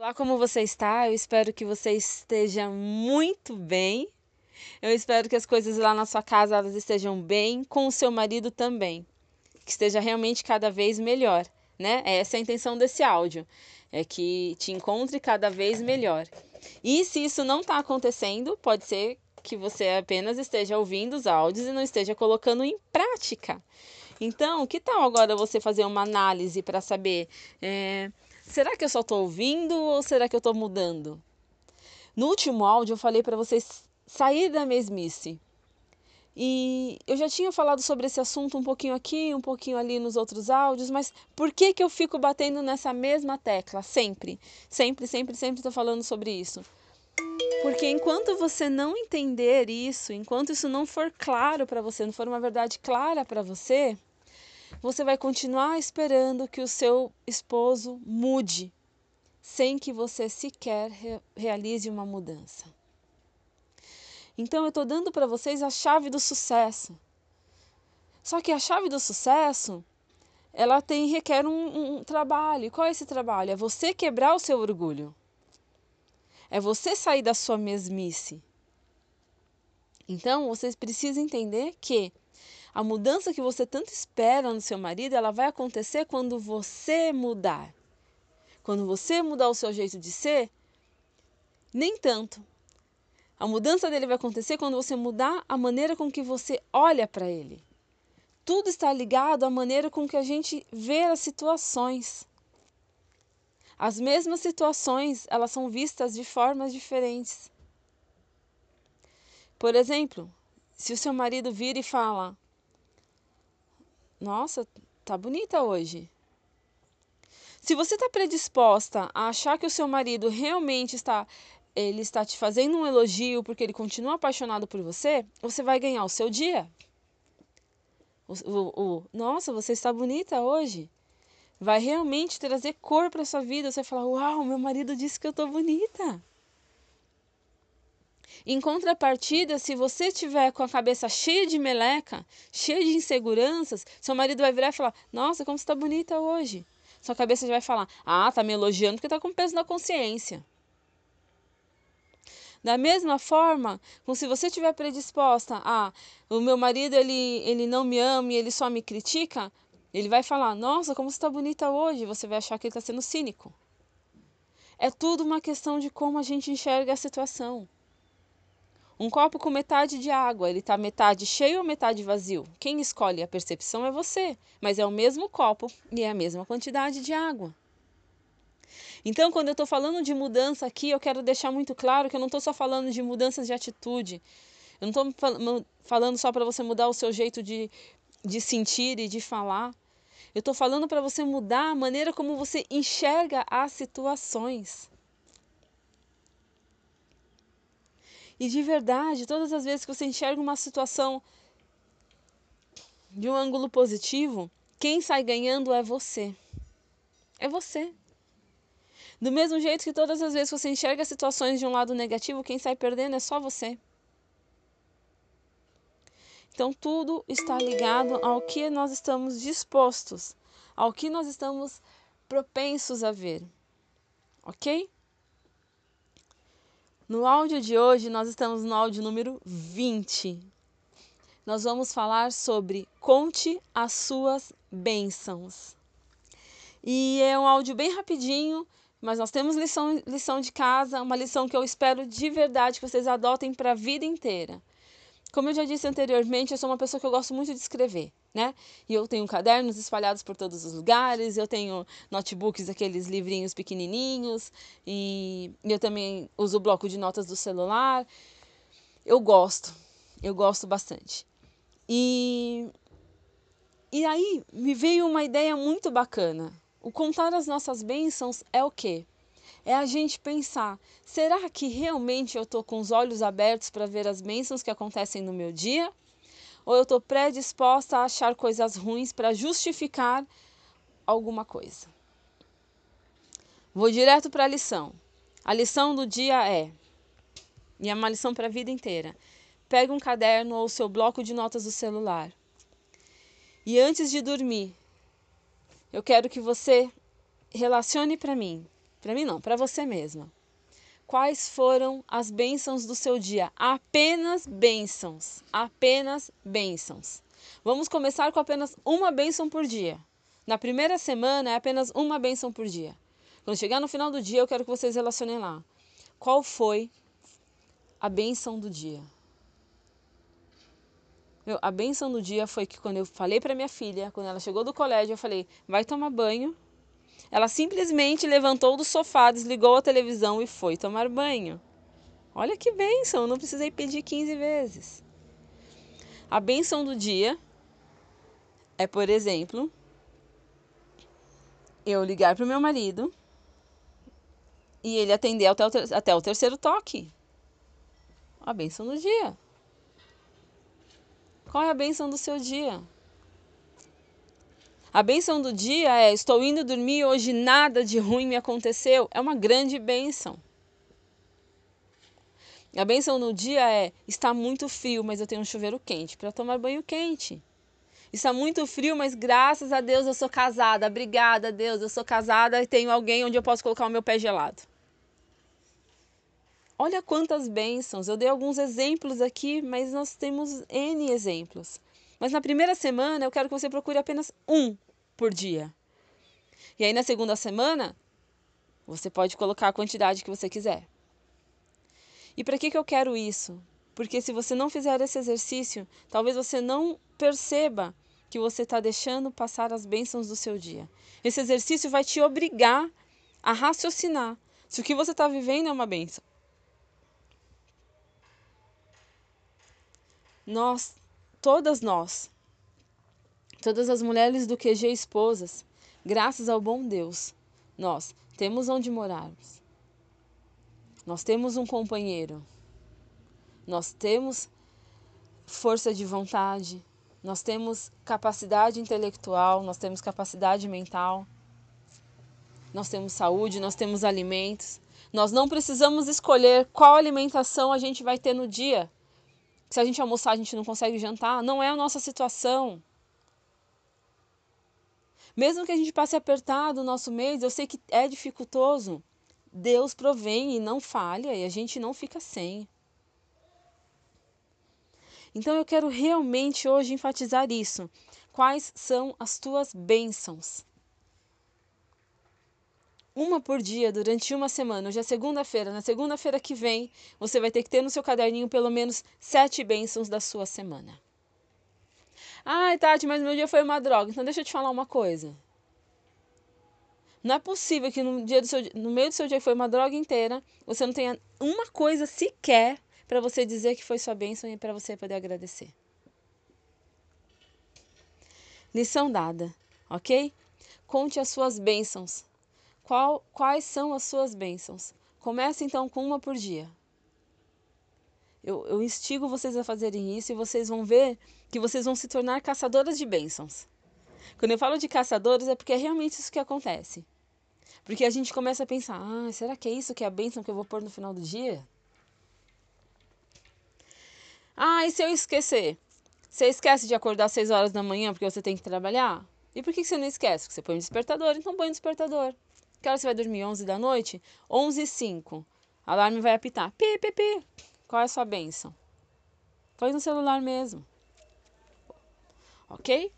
Olá, como você está? Eu espero que você esteja muito bem. Eu espero que as coisas lá na sua casa elas estejam bem, com o seu marido também. Que esteja realmente cada vez melhor, né? Essa é a intenção desse áudio, é que te encontre cada vez melhor. E se isso não está acontecendo, pode ser que você apenas esteja ouvindo os áudios e não esteja colocando em prática. Então, que tal agora você fazer uma análise para saber é, será que eu só estou ouvindo ou será que eu estou mudando? No último áudio eu falei para vocês sair da mesmice. E eu já tinha falado sobre esse assunto um pouquinho aqui, um pouquinho ali nos outros áudios, mas por que, que eu fico batendo nessa mesma tecla? Sempre, sempre, sempre, sempre estou falando sobre isso. Porque enquanto você não entender isso, enquanto isso não for claro para você, não for uma verdade clara para você, você vai continuar esperando que o seu esposo mude, sem que você sequer re realize uma mudança. Então eu estou dando para vocês a chave do sucesso. Só que a chave do sucesso, ela tem requer um, um trabalho. Qual é esse trabalho? É você quebrar o seu orgulho. É você sair da sua mesmice. Então, vocês precisam entender que a mudança que você tanto espera no seu marido, ela vai acontecer quando você mudar. Quando você mudar o seu jeito de ser, nem tanto. A mudança dele vai acontecer quando você mudar a maneira com que você olha para ele. Tudo está ligado à maneira com que a gente vê as situações. As mesmas situações, elas são vistas de formas diferentes. Por exemplo, se o seu marido vira e fala: nossa, tá bonita hoje. Se você está predisposta a achar que o seu marido realmente está ele está te fazendo um elogio porque ele continua apaixonado por você, você vai ganhar o seu dia. O, o, o nossa, você está bonita hoje. Vai realmente trazer cor para sua vida. Você vai falar: Uau, meu marido disse que eu estou bonita. Em contrapartida, se você tiver com a cabeça cheia de meleca, cheia de inseguranças, seu marido vai virar e falar: Nossa, como você está bonita hoje. Sua cabeça vai falar: Ah, tá me elogiando porque está com peso na consciência. Da mesma forma, se você estiver predisposta a o meu marido ele, ele não me ama e ele só me critica, ele vai falar: Nossa, como você está bonita hoje. Você vai achar que ele está sendo cínico. É tudo uma questão de como a gente enxerga a situação. Um copo com metade de água, ele está metade cheio ou metade vazio? Quem escolhe a percepção é você, mas é o mesmo copo e é a mesma quantidade de água. Então, quando eu estou falando de mudança aqui, eu quero deixar muito claro que eu não estou só falando de mudanças de atitude. Eu não estou falando só para você mudar o seu jeito de, de sentir e de falar. Eu estou falando para você mudar a maneira como você enxerga as situações. E de verdade, todas as vezes que você enxerga uma situação de um ângulo positivo, quem sai ganhando é você. É você. Do mesmo jeito que todas as vezes que você enxerga situações de um lado negativo, quem sai perdendo é só você. Então tudo está ligado ao que nós estamos dispostos, ao que nós estamos propensos a ver. Ok? No áudio de hoje, nós estamos no áudio número 20. Nós vamos falar sobre conte as suas bênçãos. E é um áudio bem rapidinho, mas nós temos lição, lição de casa, uma lição que eu espero de verdade que vocês adotem para a vida inteira. Como eu já disse anteriormente, eu sou uma pessoa que eu gosto muito de escrever né? E eu tenho cadernos espalhados por todos os lugares, eu tenho notebooks, aqueles livrinhos pequenininhos, e eu também uso o bloco de notas do celular. Eu gosto, eu gosto bastante. E, e aí me veio uma ideia muito bacana. O contar as nossas bênçãos é o quê? É a gente pensar: será que realmente eu estou com os olhos abertos para ver as bênçãos que acontecem no meu dia? Ou eu estou predisposta a achar coisas ruins para justificar alguma coisa. Vou direto para a lição. A lição do dia é, e é uma lição para a vida inteira. Pega um caderno ou seu bloco de notas do celular. E antes de dormir, eu quero que você relacione para mim Para mim não, para você mesma. Quais foram as bênçãos do seu dia? Apenas bênçãos, apenas bênçãos. Vamos começar com apenas uma bênção por dia. Na primeira semana é apenas uma bênção por dia. Quando chegar no final do dia, eu quero que vocês relacionem lá. Qual foi a bênção do dia? Meu, a bênção do dia foi que quando eu falei para minha filha, quando ela chegou do colégio, eu falei: vai tomar banho. Ela simplesmente levantou do sofá, desligou a televisão e foi tomar banho. Olha que bênção, não precisei pedir 15 vezes. A bênção do dia é, por exemplo, eu ligar para o meu marido e ele atender até o, até o terceiro toque. A bênção do dia. Qual é a bênção do seu dia? A bênção do dia é: estou indo dormir hoje, nada de ruim me aconteceu. É uma grande bênção. A bênção do dia é: está muito frio, mas eu tenho um chuveiro quente para tomar banho quente. Está muito frio, mas graças a Deus eu sou casada. Obrigada, Deus, eu sou casada e tenho alguém onde eu posso colocar o meu pé gelado. Olha quantas bênçãos. Eu dei alguns exemplos aqui, mas nós temos N exemplos. Mas na primeira semana eu quero que você procure apenas um por dia. E aí na segunda semana, você pode colocar a quantidade que você quiser. E para que, que eu quero isso? Porque se você não fizer esse exercício, talvez você não perceba que você está deixando passar as bênçãos do seu dia. Esse exercício vai te obrigar a raciocinar se o que você está vivendo é uma bênção. Nós, todas nós, todas as mulheres do QG esposas, graças ao bom Deus, nós temos onde morarmos. Nós temos um companheiro. Nós temos força de vontade, nós temos capacidade intelectual, nós temos capacidade mental, nós temos saúde, nós temos alimentos. Nós não precisamos escolher qual alimentação a gente vai ter no dia se a gente almoçar, a gente não consegue jantar. Não é a nossa situação. Mesmo que a gente passe apertado o nosso mês, eu sei que é dificultoso. Deus provém e não falha e a gente não fica sem. Então eu quero realmente hoje enfatizar isso. Quais são as tuas bênçãos? Uma por dia durante uma semana. Hoje é segunda-feira. Na segunda-feira que vem, você vai ter que ter no seu caderninho pelo menos sete bênçãos da sua semana. Ai, Tati, mas meu dia foi uma droga. Então deixa eu te falar uma coisa. Não é possível que no, dia do seu, no meio do seu dia foi uma droga inteira, você não tenha uma coisa sequer para você dizer que foi sua bênção e para você poder agradecer. Lição dada, ok? Conte as suas bênçãos qual, quais são as suas bênçãos? Comece então com uma por dia. Eu, eu instigo vocês a fazerem isso e vocês vão ver que vocês vão se tornar caçadoras de bênçãos. Quando eu falo de caçadores é porque é realmente isso que acontece. Porque a gente começa a pensar: ah, será que é isso que é a bênção que eu vou pôr no final do dia? Ah, e se eu esquecer? Você esquece de acordar às 6 horas da manhã porque você tem que trabalhar? E por que você não esquece? Porque você põe um despertador, então põe um despertador. Que hora você vai dormir? 11 da noite? 11 e 5. Alarme vai apitar. Pi, pi, pi. Qual é a sua benção? Põe no celular mesmo. Ok?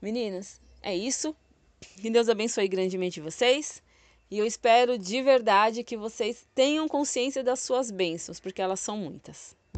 Meninas, é isso. Que Deus abençoe grandemente vocês. E eu espero de verdade que vocês tenham consciência das suas bênçãos, porque elas são muitas.